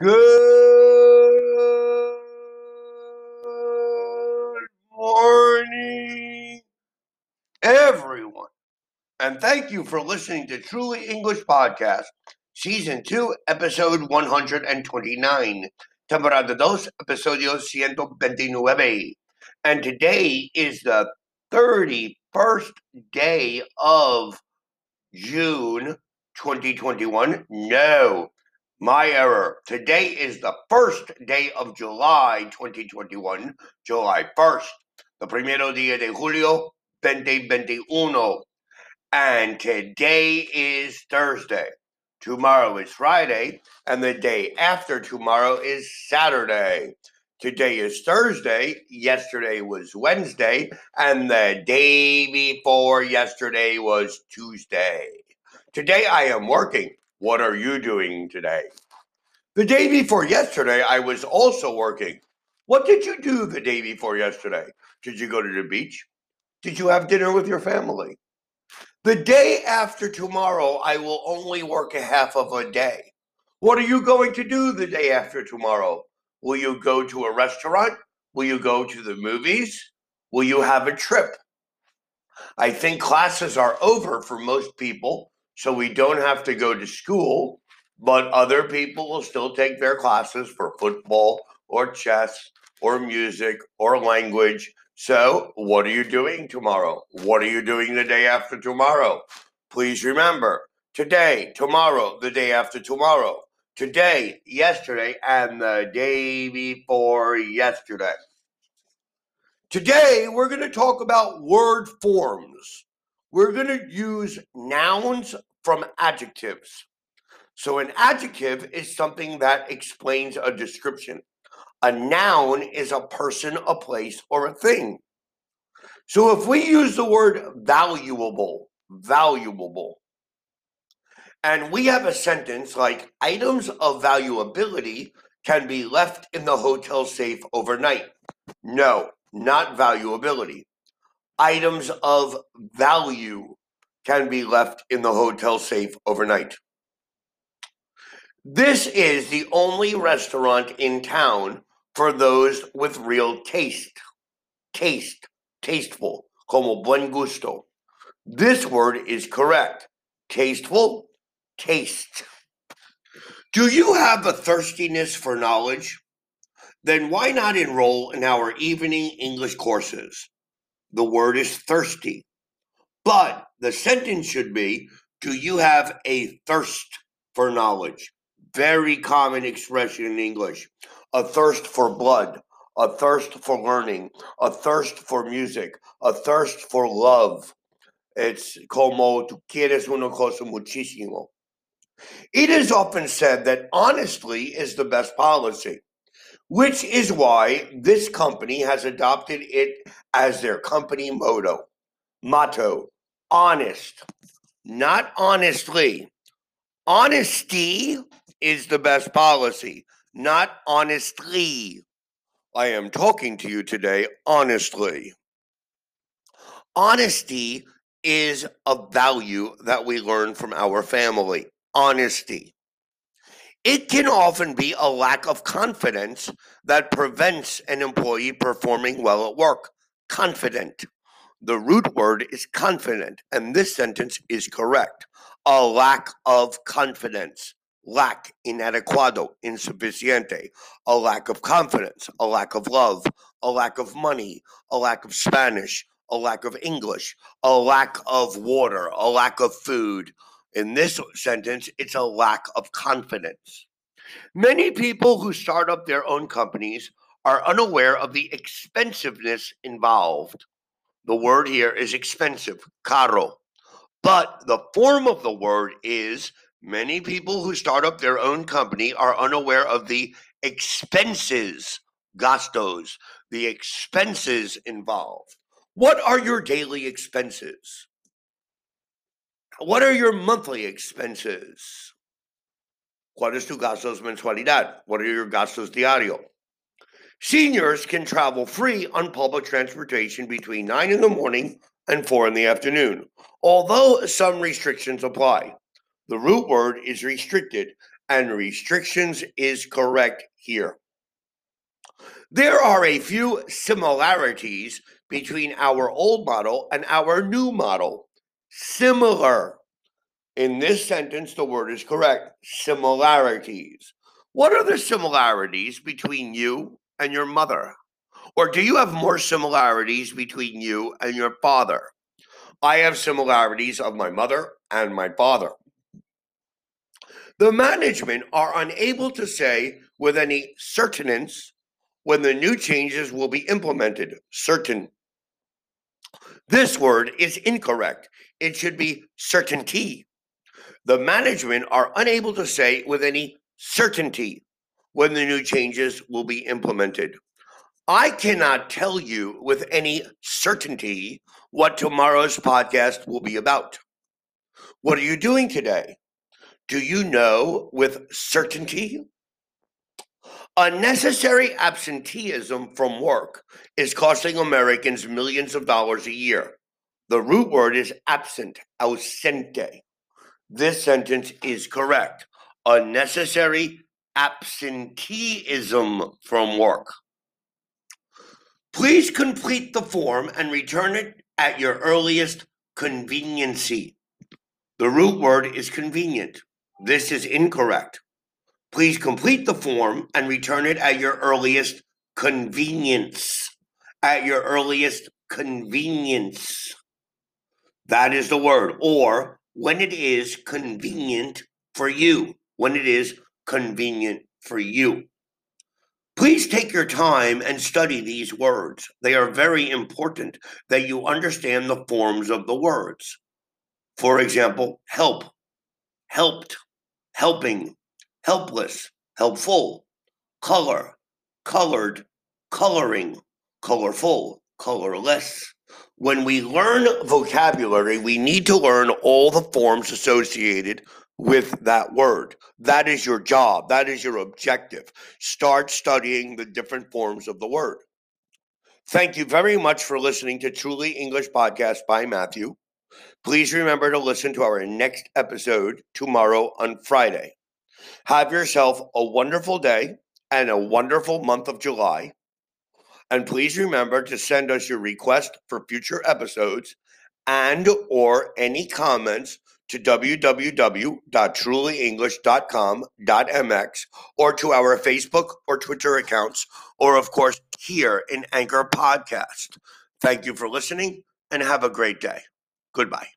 Good morning, everyone. And thank you for listening to Truly English Podcast, Season 2, Episode 129. Temporada 2, Episodio 129. And today is the 31st day of June 2021. No, my error. Today is the first day of July 2021, July 1st, the primero día de julio 2021. And today is Thursday. Tomorrow is Friday, and the day after tomorrow is Saturday. Today is Thursday, yesterday was Wednesday, and the day before yesterday was Tuesday. Today I am working. What are you doing today? The day before yesterday, I was also working. What did you do the day before yesterday? Did you go to the beach? Did you have dinner with your family? The day after tomorrow, I will only work a half of a day. What are you going to do the day after tomorrow? Will you go to a restaurant? Will you go to the movies? Will you have a trip? I think classes are over for most people so we don't have to go to school, but other people will still take their classes for football or chess or music or language. So, what are you doing tomorrow? What are you doing the day after tomorrow? Please remember today, tomorrow, the day after tomorrow, today, yesterday, and the day before yesterday. Today, we're going to talk about word forms. We're going to use nouns from adjectives. So, an adjective is something that explains a description. A noun is a person, a place, or a thing. So, if we use the word valuable, valuable, and we have a sentence like items of valuability can be left in the hotel safe overnight. No, not valuability. Items of value can be left in the hotel safe overnight. This is the only restaurant in town for those with real taste. Taste, tasteful, como buen gusto. This word is correct. Tasteful, taste. Do you have a thirstiness for knowledge? Then why not enroll in our evening English courses? The word is thirsty. But the sentence should be Do you have a thirst for knowledge? Very common expression in English. A thirst for blood, a thirst for learning, a thirst for music, a thirst for love. It's como tú quieres una cosa muchísimo. It is often said that honesty is the best policy, which is why this company has adopted it as their company motto. Motto honest, not honestly. Honesty is the best policy, not honestly. I am talking to you today honestly. Honesty is a value that we learn from our family. Honesty. It can often be a lack of confidence that prevents an employee performing well at work. Confident. The root word is confident, and this sentence is correct. A lack of confidence. Lack, inadequado, insuficiente. A lack of confidence, a lack of love, a lack of money, a lack of Spanish, a lack of English, a lack of water, a lack of food. In this sentence, it's a lack of confidence. Many people who start up their own companies are unaware of the expensiveness involved. The word here is expensive, caro. But the form of the word is many people who start up their own company are unaware of the expenses, gastos, the expenses involved. What are your daily expenses? What are your monthly expenses? ¿Cuál es tu gastos mensualidad? What are your gastos diario? Seniors can travel free on public transportation between 9 in the morning and 4 in the afternoon, although some restrictions apply. The root word is restricted, and restrictions is correct here. There are a few similarities between our old model and our new model. Similar. In this sentence, the word is correct. Similarities. What are the similarities between you and your mother? Or do you have more similarities between you and your father? I have similarities of my mother and my father. The management are unable to say with any certainty when the new changes will be implemented. Certain. This word is incorrect. It should be certainty. The management are unable to say with any certainty when the new changes will be implemented. I cannot tell you with any certainty what tomorrow's podcast will be about. What are you doing today? Do you know with certainty? Unnecessary absenteeism from work is costing Americans millions of dollars a year. The root word is absent, ausente. This sentence is correct. Unnecessary absenteeism from work. Please complete the form and return it at your earliest conveniency. The root word is convenient. This is incorrect. Please complete the form and return it at your earliest convenience. At your earliest convenience. That is the word. Or when it is convenient for you. When it is convenient for you. Please take your time and study these words. They are very important that you understand the forms of the words. For example, help, helped, helping, helpless, helpful, color, colored, coloring, colorful, colorless. When we learn vocabulary, we need to learn all the forms associated with that word. That is your job. That is your objective. Start studying the different forms of the word. Thank you very much for listening to Truly English Podcast by Matthew. Please remember to listen to our next episode tomorrow on Friday. Have yourself a wonderful day and a wonderful month of July. And please remember to send us your request for future episodes and or any comments to www.trulyenglish.com.mx or to our Facebook or Twitter accounts, or of course, here in Anchor Podcast. Thank you for listening and have a great day. Goodbye.